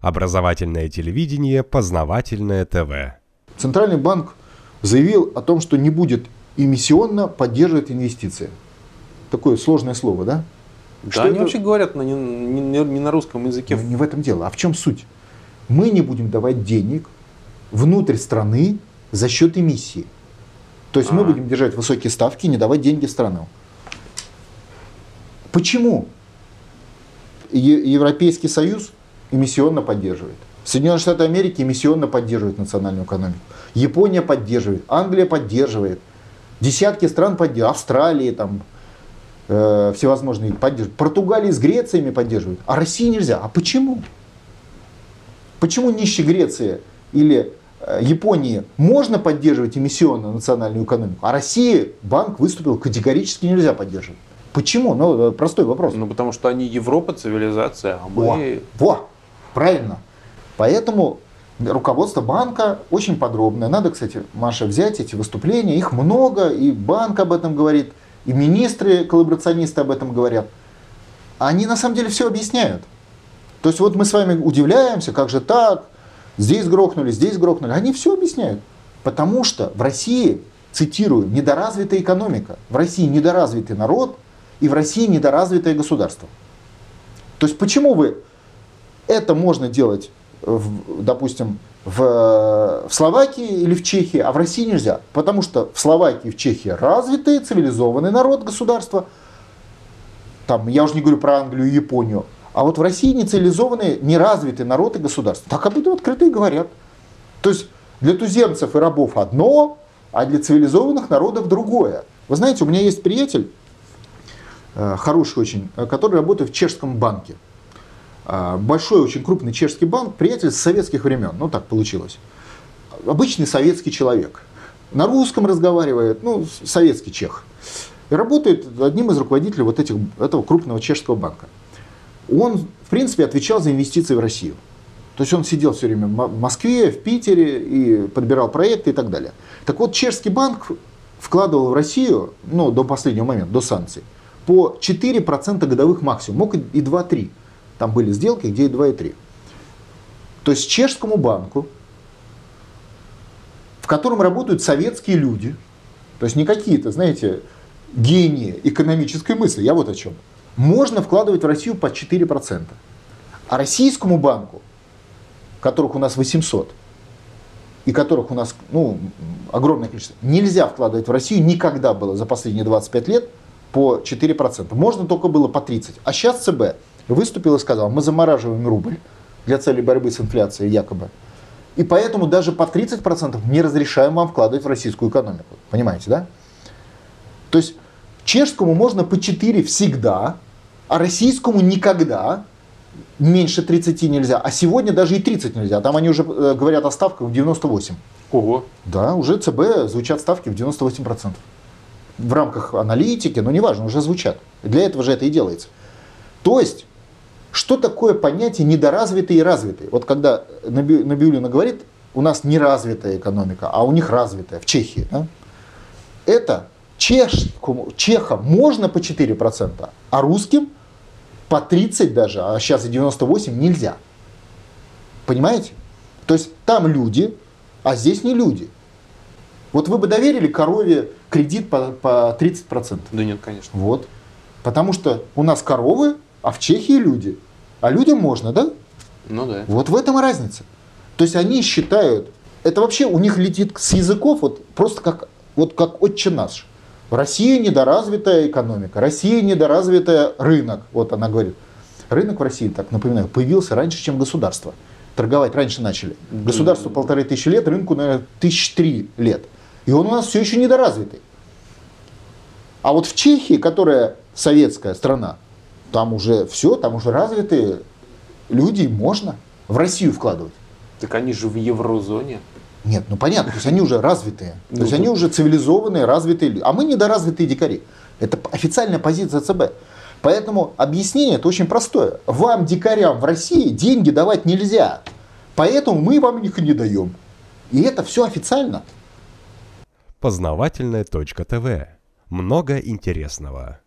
Образовательное телевидение, познавательное ТВ. Центральный банк заявил о том, что не будет эмиссионно поддерживать инвестиции. Такое сложное слово, да? Да, Что они это? вообще говорят на, не, не- не на русском языке. Не в этом дело. А в чем суть? Мы не будем давать денег внутрь страны за счет эмиссии. То есть мы А. будем держать высокие ставки и не давать деньги в страну. Почему? Е- Европейский Союз эмиссионно поддерживает. Соединенные Штаты Америки эмиссионно поддерживают национальную экономику. Япония поддерживает, Англия поддерживает. Десятки стран поддерживают. Австралия там, э, всевозможные поддерживают. Португалия с Грециями поддерживают. А России нельзя. А почему? Почему нищей Греции или э, Японии можно поддерживать эмиссионно национальную экономику, а России банк выступил категорически нельзя поддерживать? Почему? Ну, э, простой вопрос. Ну, потому что они Европа, цивилизация, а мы... Во, во, правильно. Поэтому руководство банка очень подробное. Надо, кстати, Маша, взять эти выступления. Их много, и банк об этом говорит, и министры, коллаборационисты об этом говорят. Они на самом деле все объясняют. То есть вот мы с вами удивляемся, как же так, здесь грохнули, здесь грохнули. Они все объясняют. Потому что в России, цитирую, недоразвитая экономика, в России недоразвитый народ и в России недоразвитое государство. То есть почему вы это можно делать, в- допустим, в, в Словакии или в Чехии, а в России нельзя? Потому что в Словакии и в Чехии развитый, цивилизованный народ, государство. Там, я уже не говорю про Англию и Японию. А вот в России нецивилизованный, неразвитый народ и государство. Так об этом открыто и говорят. То есть для туземцев и рабов одно, а для цивилизованных народов другое. Вы знаете, у меня есть приятель, э, хороший очень, э, который работает в чешском банке. А, Большой, очень крупный чешский банк, приятель с советских времен, ну так получилось. Обычный советский человек. На русском разговаривает, ну, советский чех. И работает одним из руководителей вот этих, этого крупного чешского банка. Он, в принципе, отвечал за инвестиции в Россию. То есть он сидел все время в Мо- в Москве, в Питере и подбирал проекты и так далее. Так вот, чешский банк вкладывал в Россию, ну, до последнего момента, до санкций, по 4% годовых максимум, мог и 2-3. Там были сделки, где и 2,3. То есть чешскому банку, в котором работают советские люди, то есть не какие-то, знаете, гении экономической мысли, я вот о чем, можно вкладывать в Россию по 4%. А российскому банку, которых у нас 800, и которых у нас ну, огромное количество, нельзя вкладывать в Россию, никогда было за последние 25 лет по 4%. Можно только было по 30%. А сейчас ЦБ выступил и сказал, мы замораживаем рубль для цели борьбы с инфляцией якобы. И поэтому даже по 30% не разрешаем вам вкладывать в российскую экономику. Понимаете, да? То есть чешскому можно по 4 всегда, а российскому никогда. Меньше 30 нельзя. А сегодня даже и 30 нельзя. Там они уже э, говорят о ставках в 98. Ого. Да, уже ЦБ звучат ставки в 98%. В рамках аналитики, но неважно, уже звучат. Для этого же это и делается. То есть, что такое понятие недоразвитый и развитый? Вот когда Наби- Набиуллина говорит, у нас неразвитая экономика, а у них развитая, в Чехии. да? Это чешскому, чехам можно по 4%, а русским по 30 даже, а сейчас и 98 нельзя. Понимаете? То есть там люди, а здесь не люди. Вот вы бы доверили корове кредит по, по 30%. Да нет, конечно. Вот. Потому что у нас коровы, а в Чехии люди. А людям можно, да? Ну да. Вот в этом и разница. То есть они считают, это вообще у них летит с языков вот просто как, вот как отче наш. Россия недоразвитая экономика, Россия недоразвитая рынок. Вот она говорит. Рынок в России, так напоминаю, появился раньше, чем государство. Торговать раньше начали. Государству полторы тысячи лет, рынку, наверное, тысяч три лет. И он у нас все еще недоразвитый. А вот в Чехии, которая советская страна, там уже все, там уже развитые люди, можно в Россию вкладывать. Так они же в еврозоне. Нет, ну понятно, то есть они уже развитые. То Ну, есть они уже цивилизованные, развитые люди. А мы недоразвитые дикари. Это официальная позиция ЦБ. Поэтому объяснение это очень простое. Вам, дикарям в России, деньги давать нельзя. Поэтому мы вам их не даем. И это все официально. Познавательное точка ТВ. Много интересного.